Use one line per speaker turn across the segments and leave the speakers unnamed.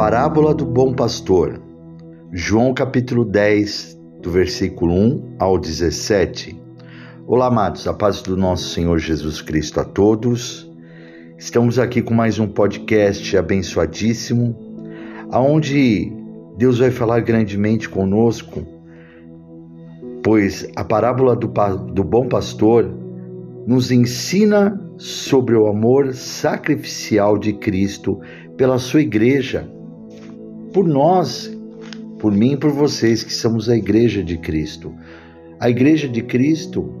parábola do bom pastor. João capítulo 10, do versículo 1 ao 17. Olá, amados, a paz do nosso Senhor Jesus Cristo a todos. Estamos aqui com mais um podcast abençoadíssimo, aonde Deus vai falar grandemente conosco, pois a parábola do, do bom pastor nos ensina sobre o amor sacrificial de Cristo pela sua igreja, por nós, por mim e por vocês que somos a igreja de Cristo. A igreja de Cristo,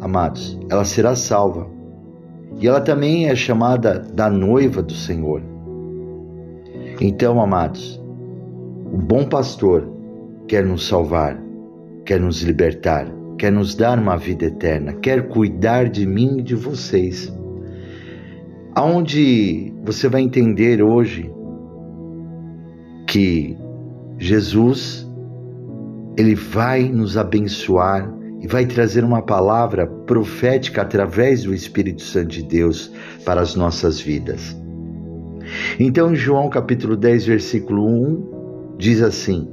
amados, ela será salva. E ela também é chamada da noiva do Senhor. Então, amados, o bom pastor quer nos salvar, quer nos libertar, quer nos dar uma vida eterna, quer cuidar de mim e de vocês. Aonde você vai entender hoje que Jesus ele vai nos abençoar e vai trazer uma palavra profética através do Espírito Santo de Deus para as nossas vidas. Então, João capítulo 10, versículo 1, diz assim: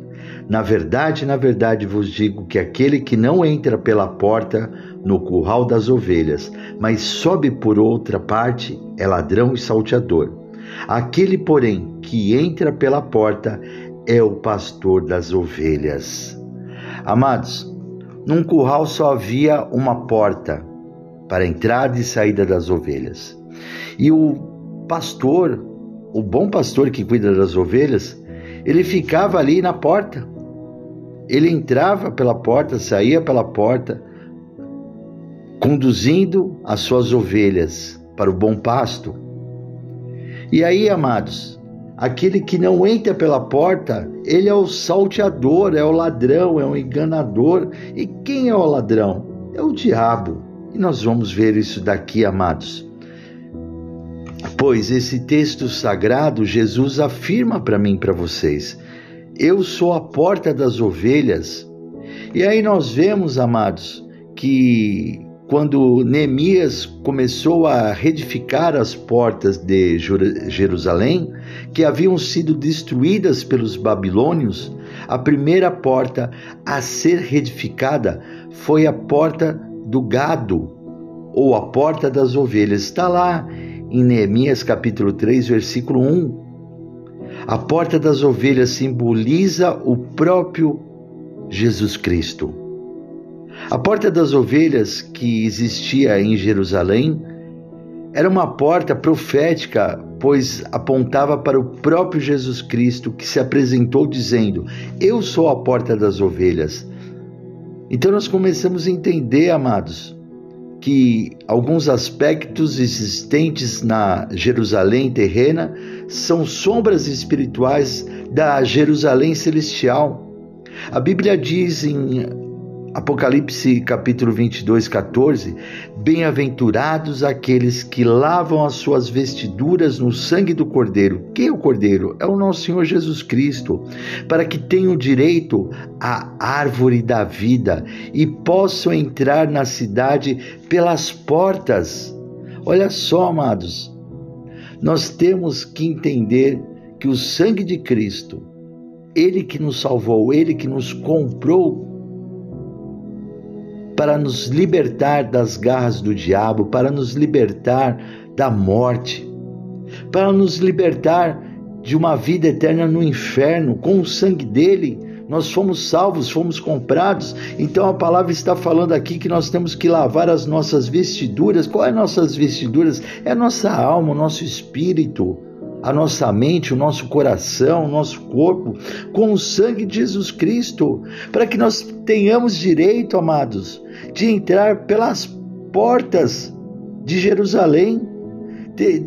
Na verdade, na verdade vos digo que aquele que não entra pela porta no curral das ovelhas, mas sobe por outra parte, é ladrão e salteador. Aquele, porém, que entra pela porta é o pastor das ovelhas. Amados, num curral só havia uma porta para entrada e saída das ovelhas. E o pastor, o bom pastor que cuida das ovelhas, ele ficava ali na porta. Ele entrava pela porta, saía pela porta, conduzindo as suas ovelhas para o bom pasto. E aí, amados, aquele que não entra pela porta, ele é o salteador, é o ladrão, é o enganador. E quem é o ladrão? É o diabo. E nós vamos ver isso daqui, amados. Pois esse texto sagrado, Jesus afirma para mim, para vocês: Eu sou a porta das ovelhas. E aí nós vemos, amados, que quando Neemias começou a reedificar as portas de Jerusalém, que haviam sido destruídas pelos babilônios, a primeira porta a ser reedificada foi a porta do gado, ou a porta das ovelhas. Está lá em Neemias capítulo 3, versículo 1. A porta das ovelhas simboliza o próprio Jesus Cristo. A porta das ovelhas que existia em Jerusalém era uma porta profética, pois apontava para o próprio Jesus Cristo que se apresentou dizendo: Eu sou a porta das ovelhas. Então nós começamos a entender, amados, que alguns aspectos existentes na Jerusalém terrena são sombras espirituais da Jerusalém celestial. A Bíblia diz em Apocalipse capítulo 22, 14: Bem-aventurados aqueles que lavam as suas vestiduras no sangue do Cordeiro. Quem é o Cordeiro? É o nosso Senhor Jesus Cristo, para que tenham direito à árvore da vida e possam entrar na cidade pelas portas. Olha só, amados, nós temos que entender que o sangue de Cristo, Ele que nos salvou, Ele que nos comprou para nos libertar das garras do diabo, para nos libertar da morte, para nos libertar de uma vida eterna no inferno. Com o sangue dele, nós fomos salvos, fomos comprados. Então a palavra está falando aqui que nós temos que lavar as nossas vestiduras. Qual é nossas vestiduras? É nossa alma, o nosso espírito a nossa mente, o nosso coração, o nosso corpo com o sangue de Jesus Cristo, para que nós tenhamos direito, amados, de entrar pelas portas de Jerusalém.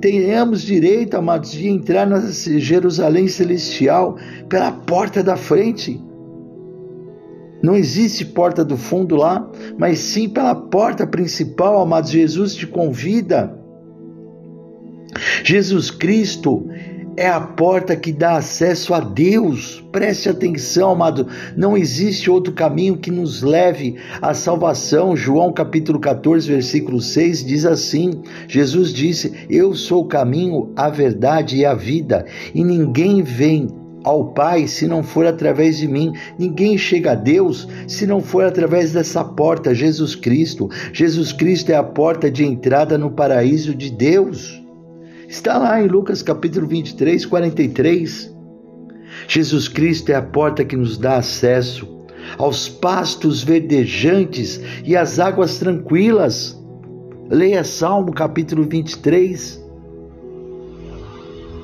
Tenhamos direito, amados, de entrar na Jerusalém celestial pela porta da frente. Não existe porta do fundo lá, mas sim pela porta principal, amados. Jesus te convida. Jesus Cristo é a porta que dá acesso a Deus. Preste atenção, amado. Não existe outro caminho que nos leve à salvação. João capítulo 14, versículo 6 diz assim: Jesus disse: Eu sou o caminho, a verdade e a vida, e ninguém vem ao Pai se não for através de mim. Ninguém chega a Deus se não for através dessa porta, Jesus Cristo. Jesus Cristo é a porta de entrada no paraíso de Deus. Está lá em Lucas capítulo 23, 43. Jesus Cristo é a porta que nos dá acesso aos pastos verdejantes e às águas tranquilas. Leia Salmo capítulo 23.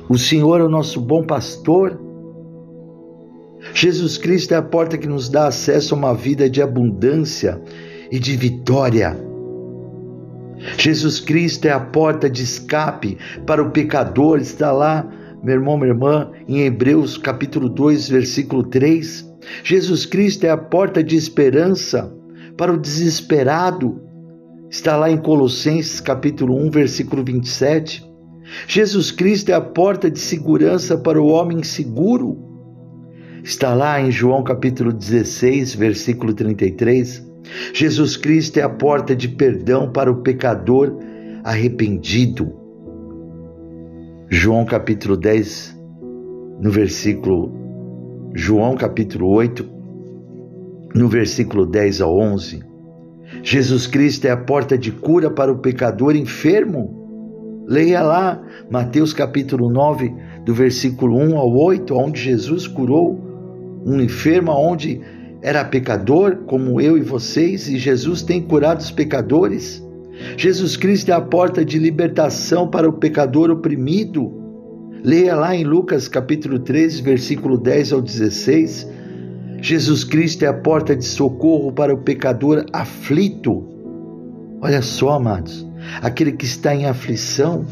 O Senhor é o nosso bom pastor. Jesus Cristo é a porta que nos dá acesso a uma vida de abundância e de vitória. Jesus Cristo é a porta de escape para o pecador, está lá, meu irmão, minha irmã, em Hebreus capítulo 2, versículo 3. Jesus Cristo é a porta de esperança para o desesperado, está lá em Colossenses capítulo 1, versículo 27. Jesus Cristo é a porta de segurança para o homem seguro. Está lá em João capítulo 16, versículo 33. Jesus Cristo é a porta de perdão para o pecador arrependido. João capítulo 10, no versículo João capítulo 8, no versículo 10 a 11. Jesus Cristo é a porta de cura para o pecador enfermo. Leia lá Mateus capítulo 9, do versículo 1 ao 8, onde Jesus curou um enfermo onde era pecador, como eu e vocês, e Jesus tem curado os pecadores. Jesus Cristo é a porta de libertação para o pecador oprimido. Leia lá em Lucas capítulo 13, versículo 10 ao 16. Jesus Cristo é a porta de socorro para o pecador aflito. Olha só, amados, aquele que está em aflição,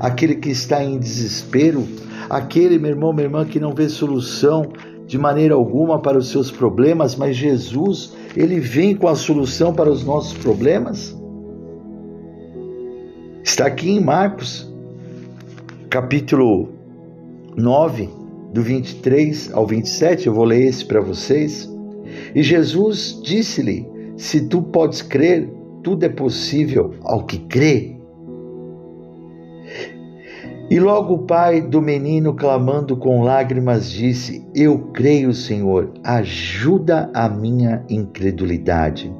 aquele que está em desespero, aquele, meu irmão, minha irmã, que não vê solução de maneira alguma para os seus problemas, mas Jesus, ele vem com a solução para os nossos problemas. Está aqui em Marcos, capítulo 9, do 23 ao 27, eu vou ler esse para vocês. E Jesus disse-lhe: Se tu podes crer, tudo é possível ao que crê. E logo o pai do menino, clamando com lágrimas, disse: Eu creio, Senhor, ajuda a minha incredulidade.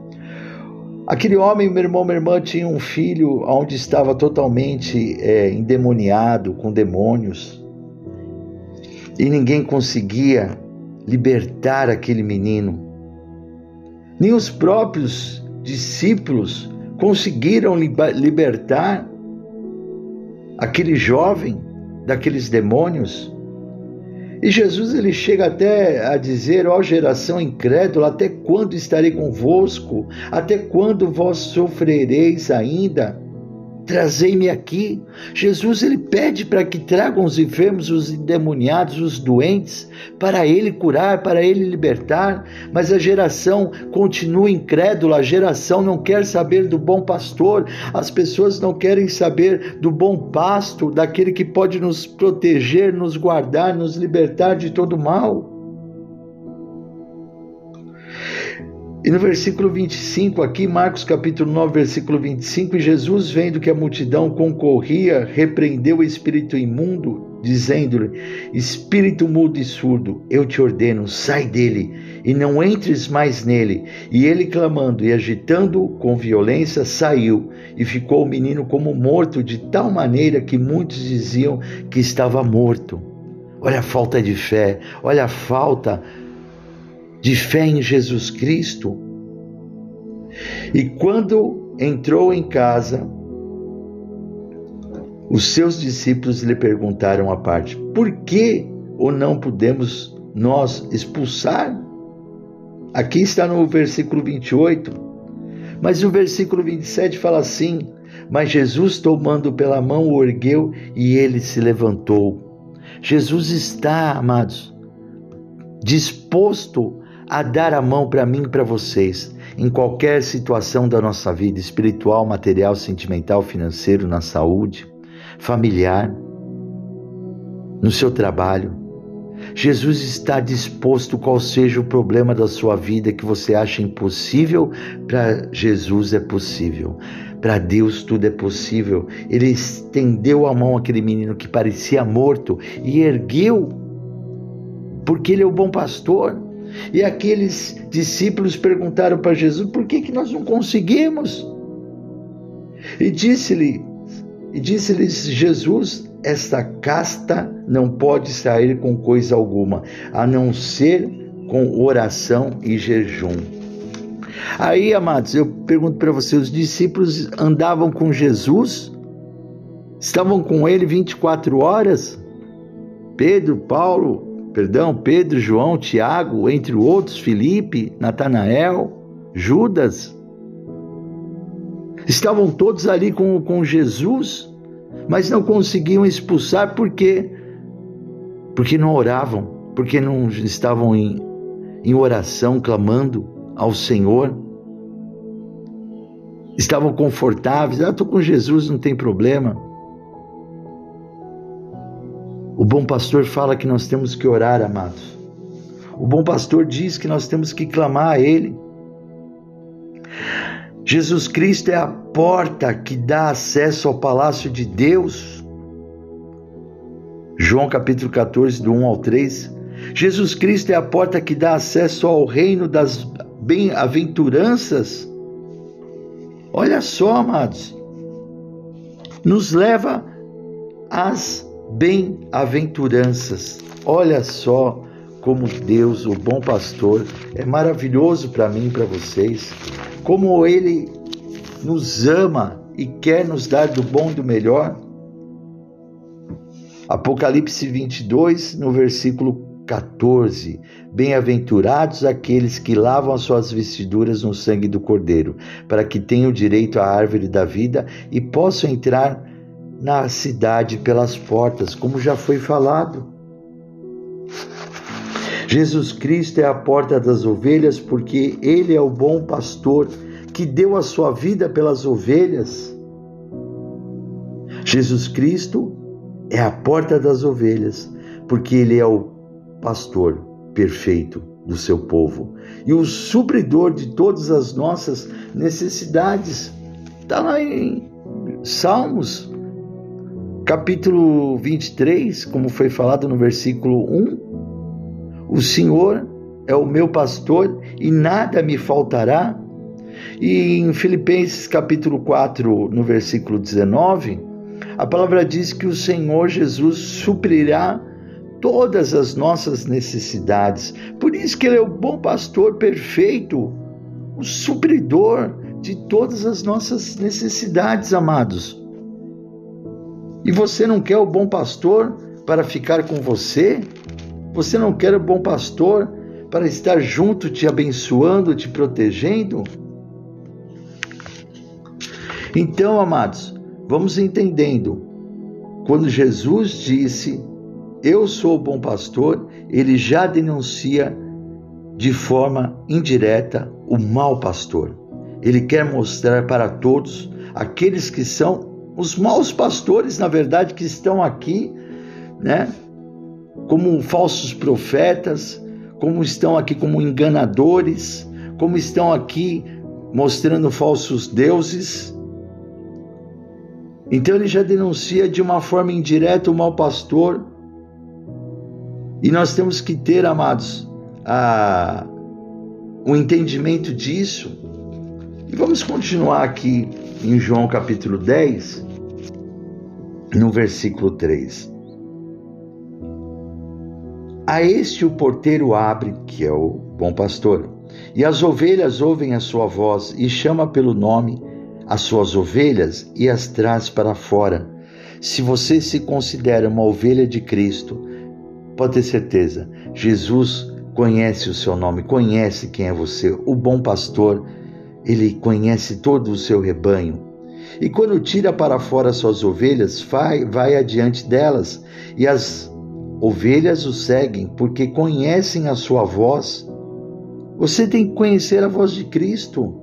Aquele homem, meu irmão, minha irmã, tinha um filho onde estava totalmente é, endemoniado, com demônios. E ninguém conseguia libertar aquele menino. Nem os próprios discípulos conseguiram libertar aquele jovem daqueles demônios. E Jesus ele chega até a dizer: Ó geração incrédula, até quando estarei convosco? Até quando vós sofrereis ainda? Trazei-me aqui. Jesus ele pede para que tragam os enfermos, os endemoniados, os doentes, para ele curar, para ele libertar, mas a geração continua incrédula, a geração não quer saber do bom pastor, as pessoas não querem saber do bom pasto, daquele que pode nos proteger, nos guardar, nos libertar de todo mal. E no versículo 25, aqui, Marcos capítulo 9, versículo 25, Jesus, vendo que a multidão concorria, repreendeu o espírito imundo, dizendo-lhe: Espírito mudo e surdo, eu te ordeno, sai dele e não entres mais nele. E ele, clamando e agitando com violência, saiu e ficou o menino como morto, de tal maneira que muitos diziam que estava morto. Olha a falta de fé, olha a falta de fé em Jesus Cristo. E quando entrou em casa, os seus discípulos lhe perguntaram à parte: Por que ou não podemos nós expulsar? Aqui está no versículo 28. Mas o versículo 27 fala assim: Mas Jesus, tomando pela mão, o ergueu e ele se levantou. Jesus está, amados, disposto a dar a mão para mim e para vocês em qualquer situação da nossa vida, espiritual, material, sentimental, financeiro, na saúde, familiar, no seu trabalho. Jesus está disposto, qual seja o problema da sua vida que você acha impossível, para Jesus é possível. Para Deus tudo é possível. Ele estendeu a mão àquele menino que parecia morto e ergueu porque ele é o bom pastor. E aqueles discípulos perguntaram para Jesus: por que, que nós não conseguimos? E disse-lhe, e disse-lhes Jesus: esta casta não pode sair com coisa alguma, a não ser com oração e jejum. Aí, amados, eu pergunto para você: os discípulos andavam com Jesus? Estavam com ele 24 horas? Pedro, Paulo, perdão, Pedro, João, Tiago, entre outros, Felipe, Natanael, Judas. Estavam todos ali com, com Jesus, mas não conseguiam expulsar por quê? Porque não oravam, porque não estavam em, em oração, clamando ao Senhor. Estavam confortáveis, ah, estou com Jesus, não tem problema. O bom pastor fala que nós temos que orar, amados. O bom pastor diz que nós temos que clamar a Ele. Jesus Cristo é a porta que dá acesso ao palácio de Deus. João capítulo 14, do 1 ao 3. Jesus Cristo é a porta que dá acesso ao reino das bem-aventuranças. Olha só, amados. Nos leva às bem-aventuranças. Olha só como Deus, o bom pastor, é maravilhoso para mim e para vocês. Como ele nos ama e quer nos dar do bom e do melhor. Apocalipse 22, no versículo 14. Bem-aventurados aqueles que lavam as suas vestiduras no sangue do Cordeiro, para que tenham direito à árvore da vida e possam entrar na cidade pelas portas, como já foi falado. Jesus Cristo é a porta das ovelhas, porque Ele é o bom pastor que deu a sua vida pelas ovelhas. Jesus Cristo é a porta das ovelhas, porque Ele é o pastor perfeito do seu povo e o supridor de todas as nossas necessidades. Está lá em Salmos, capítulo 23, como foi falado no versículo 1. O Senhor é o meu pastor e nada me faltará. E em Filipenses capítulo 4, no versículo 19, a palavra diz que o Senhor Jesus suprirá todas as nossas necessidades. Por isso que ele é o bom pastor perfeito, o supridor de todas as nossas necessidades, amados. E você não quer o bom pastor para ficar com você? Você não quer o bom pastor para estar junto, te abençoando, te protegendo? Então, amados, vamos entendendo. Quando Jesus disse eu sou o bom pastor, ele já denuncia de forma indireta o mau pastor. Ele quer mostrar para todos aqueles que são os maus pastores, na verdade, que estão aqui, né, como falsos profetas, como estão aqui como enganadores, como estão aqui mostrando falsos deuses. Então ele já denuncia de uma forma indireta o mau pastor e nós temos que ter, amados, o entendimento disso. E vamos continuar aqui em João capítulo 10, no versículo 3. A este o porteiro abre, que é o bom pastor, e as ovelhas ouvem a sua voz e chama pelo nome as suas ovelhas e as traz para fora. Se você se considera uma ovelha de Cristo, Pode ter certeza, Jesus conhece o seu nome, conhece quem é você. O bom pastor, ele conhece todo o seu rebanho. E quando tira para fora suas ovelhas, vai, vai adiante delas, e as ovelhas o seguem, porque conhecem a sua voz. Você tem que conhecer a voz de Cristo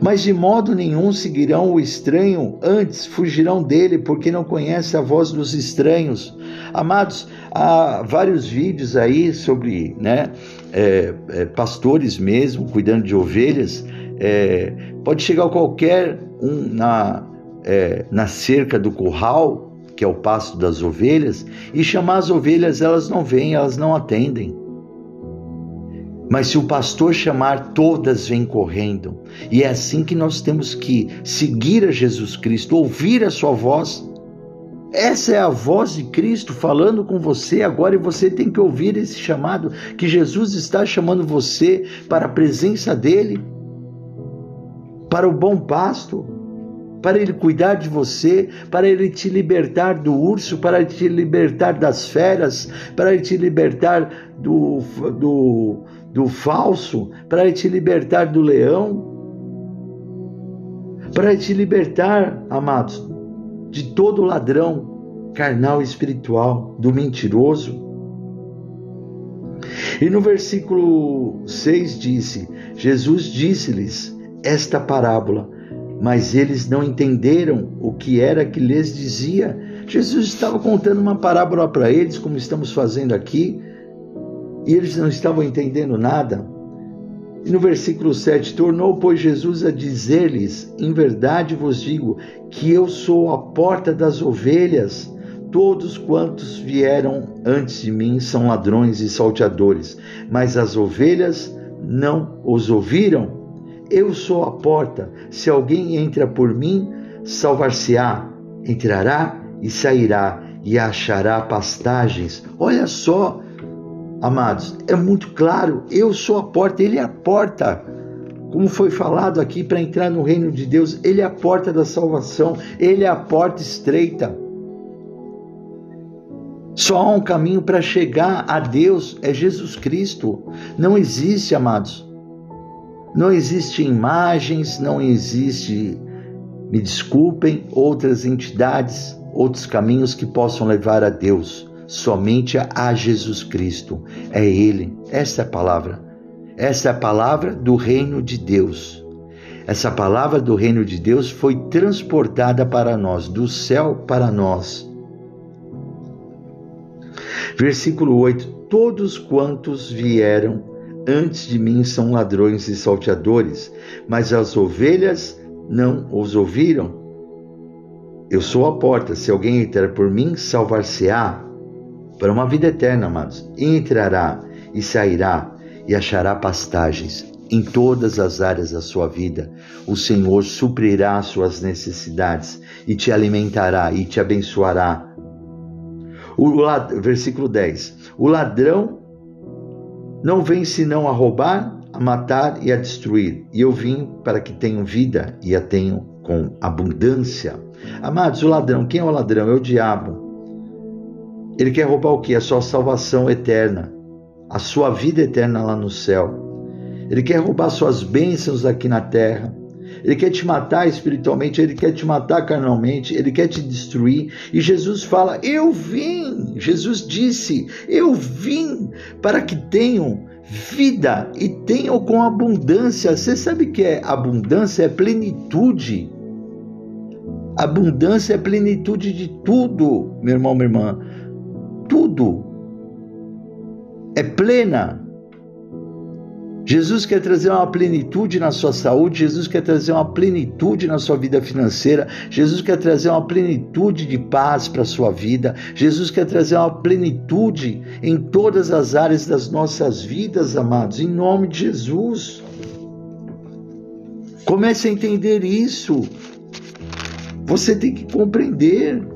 mas de modo nenhum seguirão o estranho, antes fugirão dele, porque não conhece a voz dos estranhos. Amados, há vários vídeos aí sobre né, é, é, pastores mesmo, cuidando de ovelhas. É, pode chegar qualquer um na, é, na cerca do curral que é o pasto das ovelhas, e chamar as ovelhas, elas não vêm, elas não atendem. Mas se o pastor chamar, todas vêm correndo. E é assim que nós temos que seguir a Jesus Cristo, ouvir a sua voz. Essa é a voz de Cristo falando com você agora e você tem que ouvir esse chamado que Jesus está chamando você para a presença dele, para o bom pasto, para ele cuidar de você, para ele te libertar do urso, para te libertar das feras, para ele te libertar do, do, do falso, para ele te libertar do leão, para te libertar, amados, de todo ladrão carnal e espiritual, do mentiroso. E no versículo 6 disse: Jesus disse-lhes esta parábola, mas eles não entenderam o que era que lhes dizia. Jesus estava contando uma parábola para eles, como estamos fazendo aqui, e eles não estavam entendendo nada. E no versículo 7, tornou, pois, Jesus a dizer-lhes: Em verdade vos digo que eu sou a porta das ovelhas. Todos quantos vieram antes de mim são ladrões e salteadores, mas as ovelhas não os ouviram. Eu sou a porta. Se alguém entra por mim, salvar-se-á, entrará e sairá e achará pastagens. Olha só, Amados, é muito claro, eu sou a porta, ele é a porta. Como foi falado aqui, para entrar no reino de Deus, ele é a porta da salvação, ele é a porta estreita. Só há um caminho para chegar a Deus, é Jesus Cristo. Não existe, amados. Não existe imagens, não existe, me desculpem, outras entidades, outros caminhos que possam levar a Deus somente a Jesus Cristo. É Ele. Essa é a palavra. Essa é a palavra do reino de Deus. Essa palavra do reino de Deus foi transportada para nós, do céu para nós. Versículo 8: Todos quantos vieram antes de mim são ladrões e salteadores, mas as ovelhas não os ouviram. Eu sou a porta, se alguém entrar por mim, salvar-se-á para uma vida eterna, amados. Entrará e sairá e achará pastagens em todas as áreas da sua vida. O Senhor suprirá suas necessidades e te alimentará e te abençoará. O versículo 10: O ladrão não vem senão a roubar, a matar e a destruir. E eu vim para que tenham vida e a tenham com abundância. Amados, o ladrão, quem é o ladrão? É o diabo. Ele quer roubar o que? A sua salvação eterna, a sua vida eterna lá no céu. Ele quer roubar suas bênçãos aqui na terra. Ele quer te matar espiritualmente, ele quer te matar carnalmente, ele quer te destruir. E Jesus fala: Eu vim. Jesus disse: Eu vim para que tenham vida e tenham com abundância. Você sabe que é abundância? É plenitude. Abundância é plenitude de tudo, meu irmão, minha irmã tudo. É plena. Jesus quer trazer uma plenitude na sua saúde, Jesus quer trazer uma plenitude na sua vida financeira, Jesus quer trazer uma plenitude de paz para a sua vida, Jesus quer trazer uma plenitude em todas as áreas das nossas vidas, amados, em nome de Jesus. Comece a entender isso. Você tem que compreender.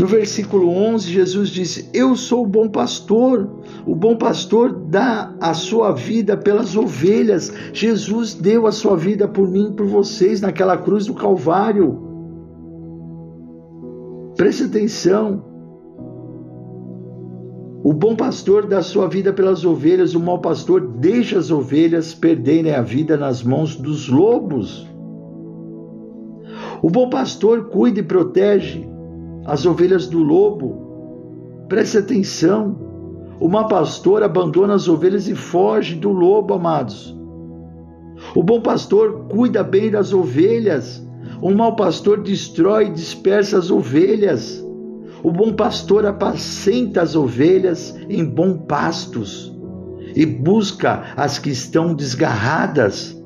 No versículo 11, Jesus disse: Eu sou o bom pastor. O bom pastor dá a sua vida pelas ovelhas. Jesus deu a sua vida por mim e por vocês naquela cruz do Calvário. Preste atenção. O bom pastor dá sua vida pelas ovelhas, o mau pastor deixa as ovelhas perderem a vida nas mãos dos lobos. O bom pastor cuida e protege as ovelhas do lobo. Preste atenção. O mau pastor abandona as ovelhas e foge do lobo, amados. O bom pastor cuida bem das ovelhas. O mau pastor destrói e dispersa as ovelhas. O bom pastor apacenta as ovelhas em bons pastos e busca as que estão desgarradas.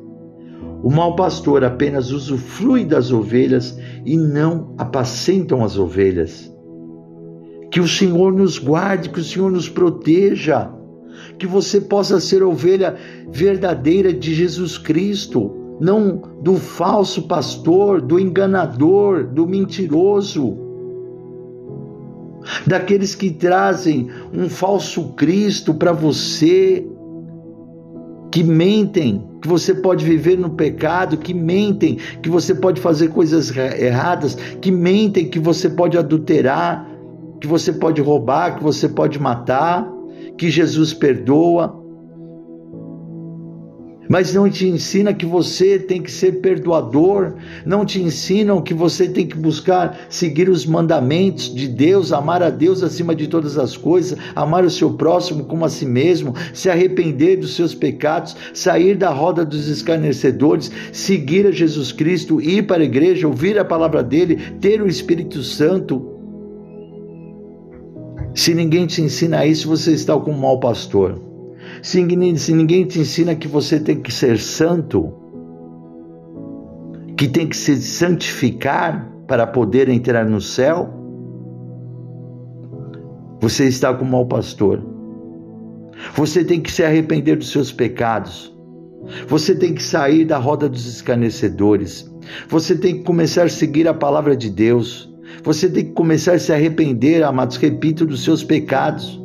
O mau pastor apenas usufrui das ovelhas e não apacentam as ovelhas. Que o Senhor nos guarde, que o Senhor nos proteja, que você possa ser ovelha verdadeira de Jesus Cristo, não do falso pastor, do enganador, do mentiroso, daqueles que trazem um falso Cristo para você, que mentem que você pode viver no pecado, que mentem que você pode fazer coisas erradas, que mentem que você pode adulterar, que você pode roubar, que você pode matar, que Jesus perdoa mas não te ensina que você tem que ser perdoador, não te ensinam que você tem que buscar seguir os mandamentos de Deus, amar a Deus acima de todas as coisas, amar o seu próximo como a si mesmo, se arrepender dos seus pecados, sair da roda dos escarnecedores, seguir a Jesus Cristo, ir para a igreja, ouvir a palavra dele, ter o Espírito Santo. Se ninguém te ensina isso, você está com um mau pastor. Se ninguém te ensina que você tem que ser santo, que tem que se santificar para poder entrar no céu, você está com o mau pastor. Você tem que se arrepender dos seus pecados. Você tem que sair da roda dos escarnecedores. Você tem que começar a seguir a palavra de Deus. Você tem que começar a se arrepender, amados, repito, dos seus pecados.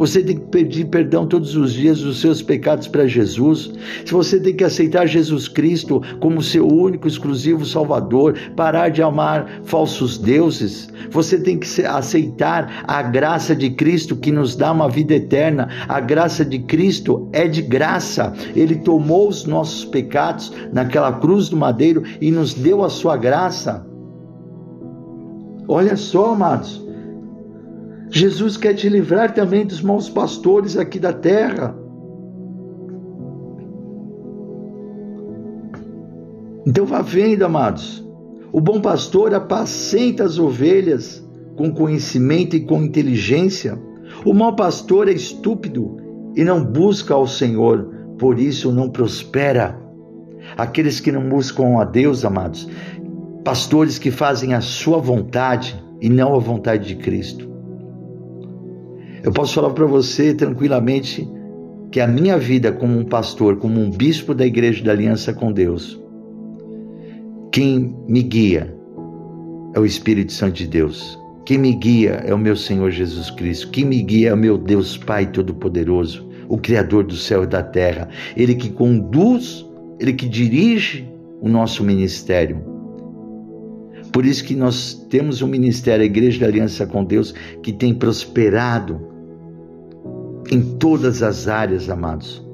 Você tem que pedir perdão todos os dias dos seus pecados para Jesus. Se você tem que aceitar Jesus Cristo como seu único, exclusivo Salvador, parar de amar falsos deuses. Você tem que aceitar a graça de Cristo que nos dá uma vida eterna. A graça de Cristo é de graça. Ele tomou os nossos pecados naquela cruz do madeiro e nos deu a sua graça. Olha só, amados. Jesus quer te livrar também dos maus pastores aqui da terra. Então vá vendo, amados. O bom pastor apacenta as ovelhas com conhecimento e com inteligência. O mau pastor é estúpido e não busca ao Senhor, por isso não prospera. Aqueles que não buscam a Deus, amados, pastores que fazem a sua vontade e não a vontade de Cristo. Eu posso falar para você tranquilamente que a minha vida como um pastor, como um bispo da Igreja da Aliança com Deus, quem me guia é o Espírito Santo de Deus. Quem me guia é o meu Senhor Jesus Cristo. Quem me guia é o meu Deus Pai Todo-Poderoso, o Criador do céu e da terra. Ele que conduz, ele que dirige o nosso ministério. Por isso que nós temos um ministério, a Igreja da Aliança com Deus, que tem prosperado em todas as áreas, amados.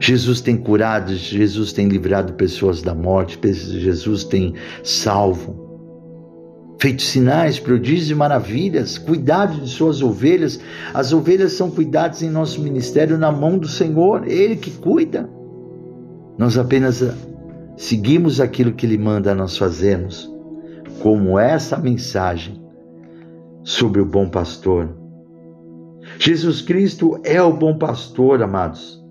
Jesus tem curado, Jesus tem livrado pessoas da morte, Jesus tem salvo, feito sinais, prodígios e maravilhas, cuidado de suas ovelhas. As ovelhas são cuidadas em nosso ministério na mão do Senhor, Ele que cuida. Nós apenas seguimos aquilo que Ele manda nós fazemos, como essa mensagem sobre o bom pastor Jesus Cristo é o bom pastor, amados.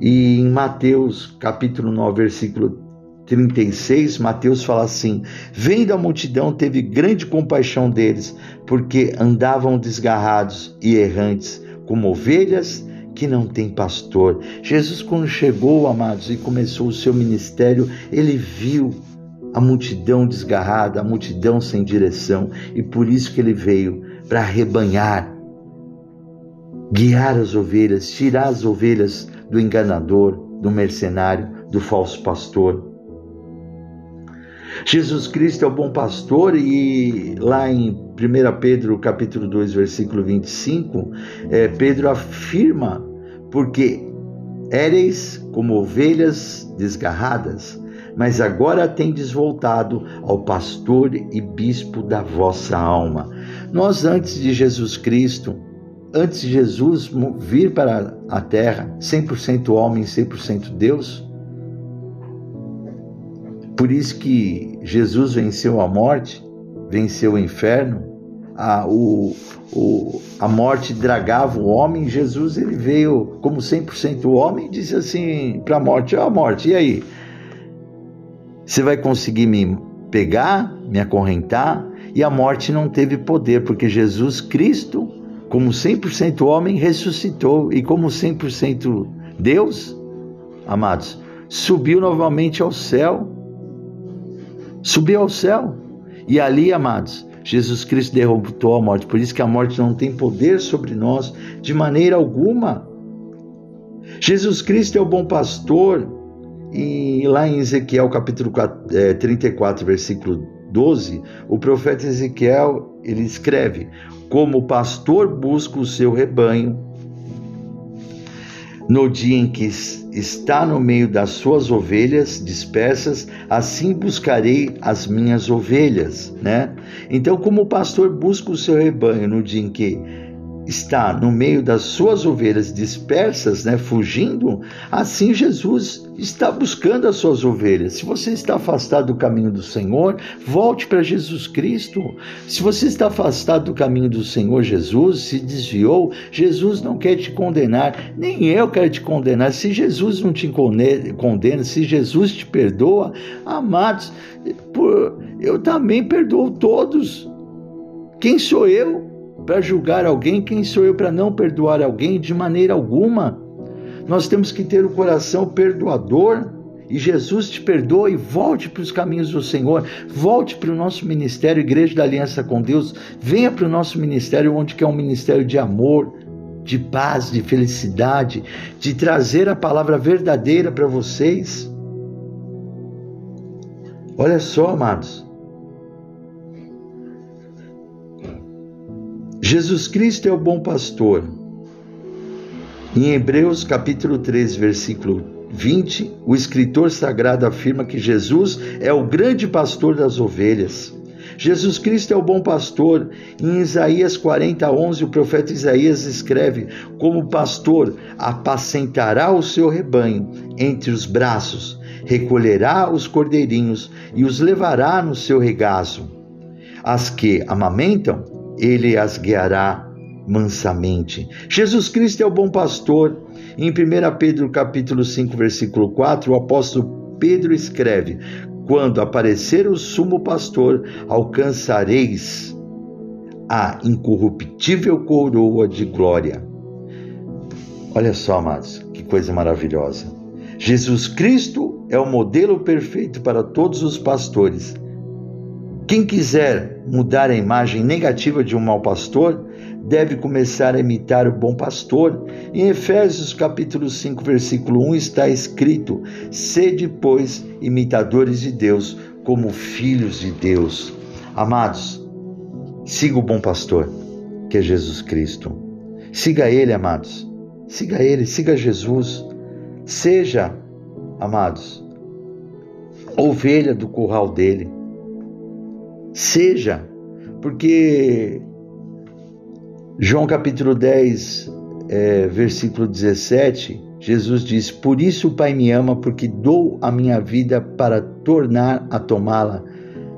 E em Mateus capítulo 9, versículo 36, Mateus fala assim: Vendo a multidão, teve grande compaixão deles, porque andavam desgarrados e errantes, como ovelhas que não têm pastor. Jesus, quando chegou, amados, e começou o seu ministério, ele viu a multidão desgarrada, a multidão sem direção, e por isso que ele veio para arrebanhar guiar as ovelhas, tirar as ovelhas do enganador, do mercenário, do falso pastor. Jesus Cristo é o bom pastor e lá em 1 Pedro capítulo 2, versículo 25, é, Pedro afirma, porque éreis como ovelhas desgarradas, mas agora tendes voltado ao pastor e bispo da vossa alma. Nós antes de Jesus Cristo, antes de Jesus vir para a terra, 100% homem, 100% Deus. Por isso que Jesus venceu a morte, venceu o inferno, a, o, o, a morte dragava o homem, Jesus ele veio como 100% homem e disse assim para a morte: Ó, oh, morte, e aí? Você vai conseguir me pegar, me acorrentar? E a morte não teve poder, porque Jesus Cristo, como 100% homem, ressuscitou e como 100% Deus, amados, subiu novamente ao céu. Subiu ao céu. E ali, amados, Jesus Cristo derrotou a morte. Por isso que a morte não tem poder sobre nós de maneira alguma. Jesus Cristo é o bom pastor. E lá em Ezequiel capítulo 4, é, 34, versículo 12, o profeta Ezequiel ele escreve: Como o pastor busca o seu rebanho no dia em que está no meio das suas ovelhas dispersas, assim buscarei as minhas ovelhas, né? Então, como o pastor busca o seu rebanho no dia em que está no meio das suas ovelhas dispersas, né, fugindo, assim Jesus está buscando as suas ovelhas. Se você está afastado do caminho do Senhor, volte para Jesus Cristo. Se você está afastado do caminho do Senhor Jesus, se desviou, Jesus não quer te condenar, nem eu quero te condenar. Se Jesus não te condena, se Jesus te perdoa, amados, eu também perdoo todos. Quem sou eu? Para julgar alguém, quem sou eu para não perdoar alguém de maneira alguma? Nós temos que ter o coração perdoador e Jesus te perdoa e volte para os caminhos do Senhor, volte para o nosso ministério, Igreja da Aliança com Deus, venha para o nosso ministério, onde que é um ministério de amor, de paz, de felicidade, de trazer a palavra verdadeira para vocês. Olha só, amados, Jesus Cristo é o bom pastor. Em Hebreus capítulo 3, versículo 20, o escritor sagrado afirma que Jesus é o grande pastor das ovelhas. Jesus Cristo é o bom pastor. Em Isaías 40, 11, o profeta Isaías escreve: Como pastor, apacentará o seu rebanho entre os braços, recolherá os cordeirinhos e os levará no seu regaço. As que amamentam, ele as guiará mansamente. Jesus Cristo é o bom pastor. Em 1 Pedro capítulo 5, versículo 4, o apóstolo Pedro escreve: Quando aparecer o sumo pastor, alcançareis a incorruptível coroa de glória. Olha só, amados, que coisa maravilhosa. Jesus Cristo é o modelo perfeito para todos os pastores quem quiser mudar a imagem negativa de um mau pastor, deve começar a imitar o bom pastor. Em Efésios capítulo 5, versículo 1 está escrito: "Sede, pois, imitadores de Deus, como filhos de Deus". Amados, siga o bom pastor, que é Jesus Cristo. Siga ele, amados. Siga ele, siga Jesus. Seja, amados, ovelha do curral dele. Seja, porque João capítulo 10, é, versículo 17, Jesus diz: Por isso o Pai me ama, porque dou a minha vida para tornar a tomá-la.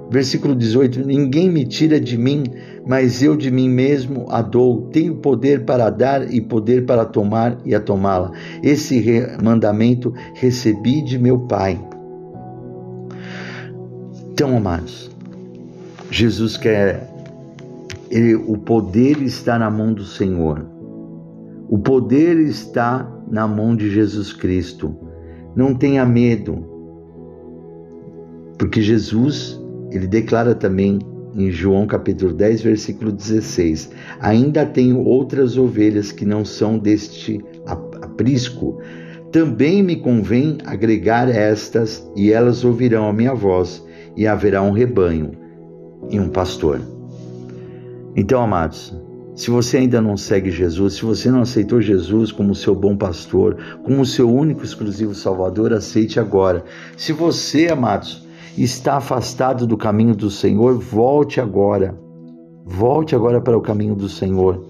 Versículo 18: Ninguém me tira de mim, mas eu de mim mesmo a dou. Tenho poder para dar e poder para tomar e a tomá-la. Esse mandamento recebi de meu Pai. Então, amados, Jesus quer, ele, o poder está na mão do Senhor. O poder está na mão de Jesus Cristo. Não tenha medo, porque Jesus, ele declara também em João capítulo 10, versículo 16: Ainda tenho outras ovelhas que não são deste aprisco. Também me convém agregar estas, e elas ouvirão a minha voz, e haverá um rebanho e um pastor. Então, amados, se você ainda não segue Jesus, se você não aceitou Jesus como seu bom pastor, como seu único exclusivo Salvador, aceite agora. Se você, amados, está afastado do caminho do Senhor, volte agora. Volte agora para o caminho do Senhor.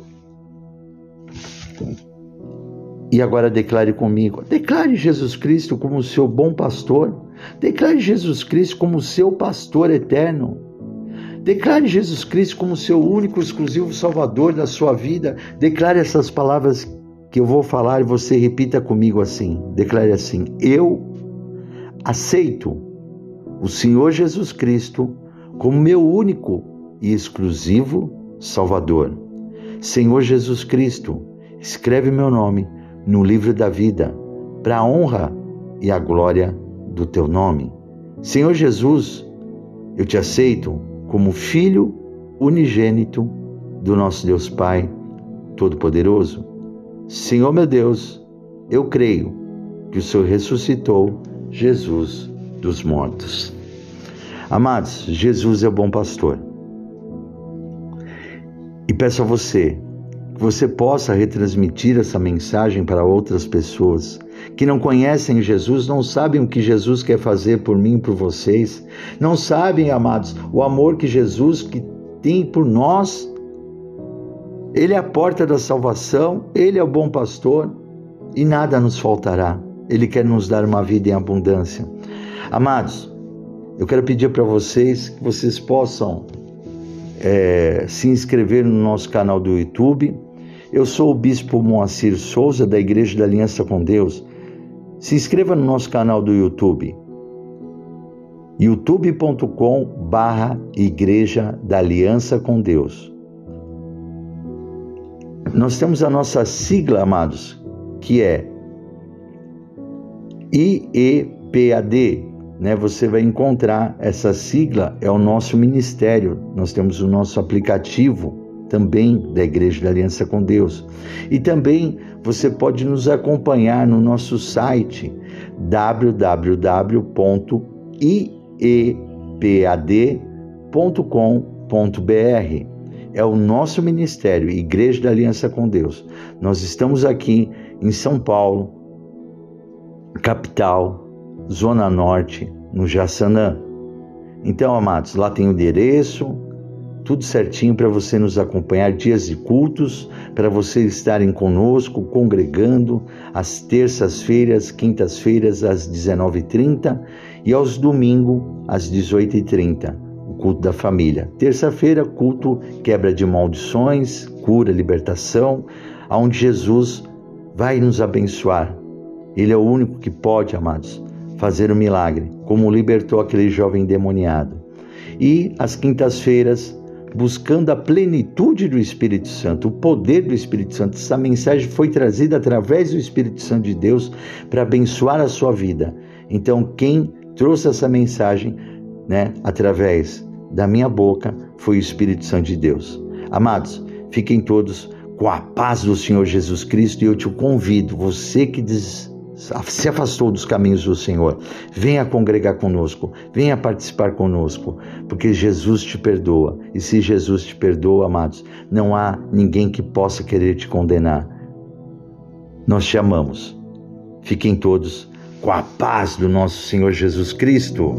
E agora declare comigo: declare Jesus Cristo como seu bom pastor. Declare Jesus Cristo como seu pastor eterno. Declare Jesus Cristo como seu único, exclusivo Salvador da sua vida. Declare essas palavras que eu vou falar e você repita comigo assim. Declare assim: Eu aceito o Senhor Jesus Cristo como meu único e exclusivo Salvador. Senhor Jesus Cristo, escreve meu nome no livro da vida, para a honra e a glória do teu nome. Senhor Jesus, eu te aceito como filho unigênito do nosso Deus Pai Todo-Poderoso. Senhor meu Deus, eu creio que o Senhor ressuscitou Jesus dos mortos. Amados, Jesus é o bom pastor. E peço a você que você possa retransmitir essa mensagem para outras pessoas que não conhecem Jesus, não sabem o que Jesus quer fazer por mim e por vocês, não sabem, amados, o amor que Jesus que tem por nós. Ele é a porta da salvação, ele é o bom pastor e nada nos faltará. Ele quer nos dar uma vida em abundância. Amados, eu quero pedir para vocês que vocês possam é, se inscrever no nosso canal do YouTube eu sou o Bispo Moacir Souza, da Igreja da Aliança com Deus. Se inscreva no nosso canal do YouTube, youtube.com barra Igreja da Aliança com Deus. Nós temos a nossa sigla, amados, que é IEPAD, né? Você vai encontrar essa sigla, é o nosso ministério. Nós temos o nosso aplicativo também da Igreja da Aliança com Deus. E também você pode nos acompanhar no nosso site www.iepad.com.br. É o nosso ministério, Igreja da Aliança com Deus. Nós estamos aqui em São Paulo, capital, Zona Norte, no Jaçanã. Então, amados, lá tem o endereço, tudo certinho para você nos acompanhar, dias de cultos, para você estarem conosco, congregando, às terças-feiras, quintas-feiras, às 19h30 e aos domingos, às 18h30, o culto da família. Terça-feira, culto quebra de maldições, cura, libertação, onde Jesus vai nos abençoar. Ele é o único que pode, amados, fazer o um milagre, como libertou aquele jovem demoniado. E às quintas-feiras, buscando a plenitude do Espírito Santo, o poder do Espírito Santo. Essa mensagem foi trazida através do Espírito Santo de Deus para abençoar a sua vida. Então, quem trouxe essa mensagem, né, através da minha boca, foi o Espírito Santo de Deus. Amados, fiquem todos com a paz do Senhor Jesus Cristo e eu te convido, você que diz se afastou dos caminhos do Senhor, venha congregar conosco, venha participar conosco, porque Jesus te perdoa. E se Jesus te perdoa, amados, não há ninguém que possa querer te condenar. Nós te amamos. Fiquem todos com a paz do nosso Senhor Jesus Cristo.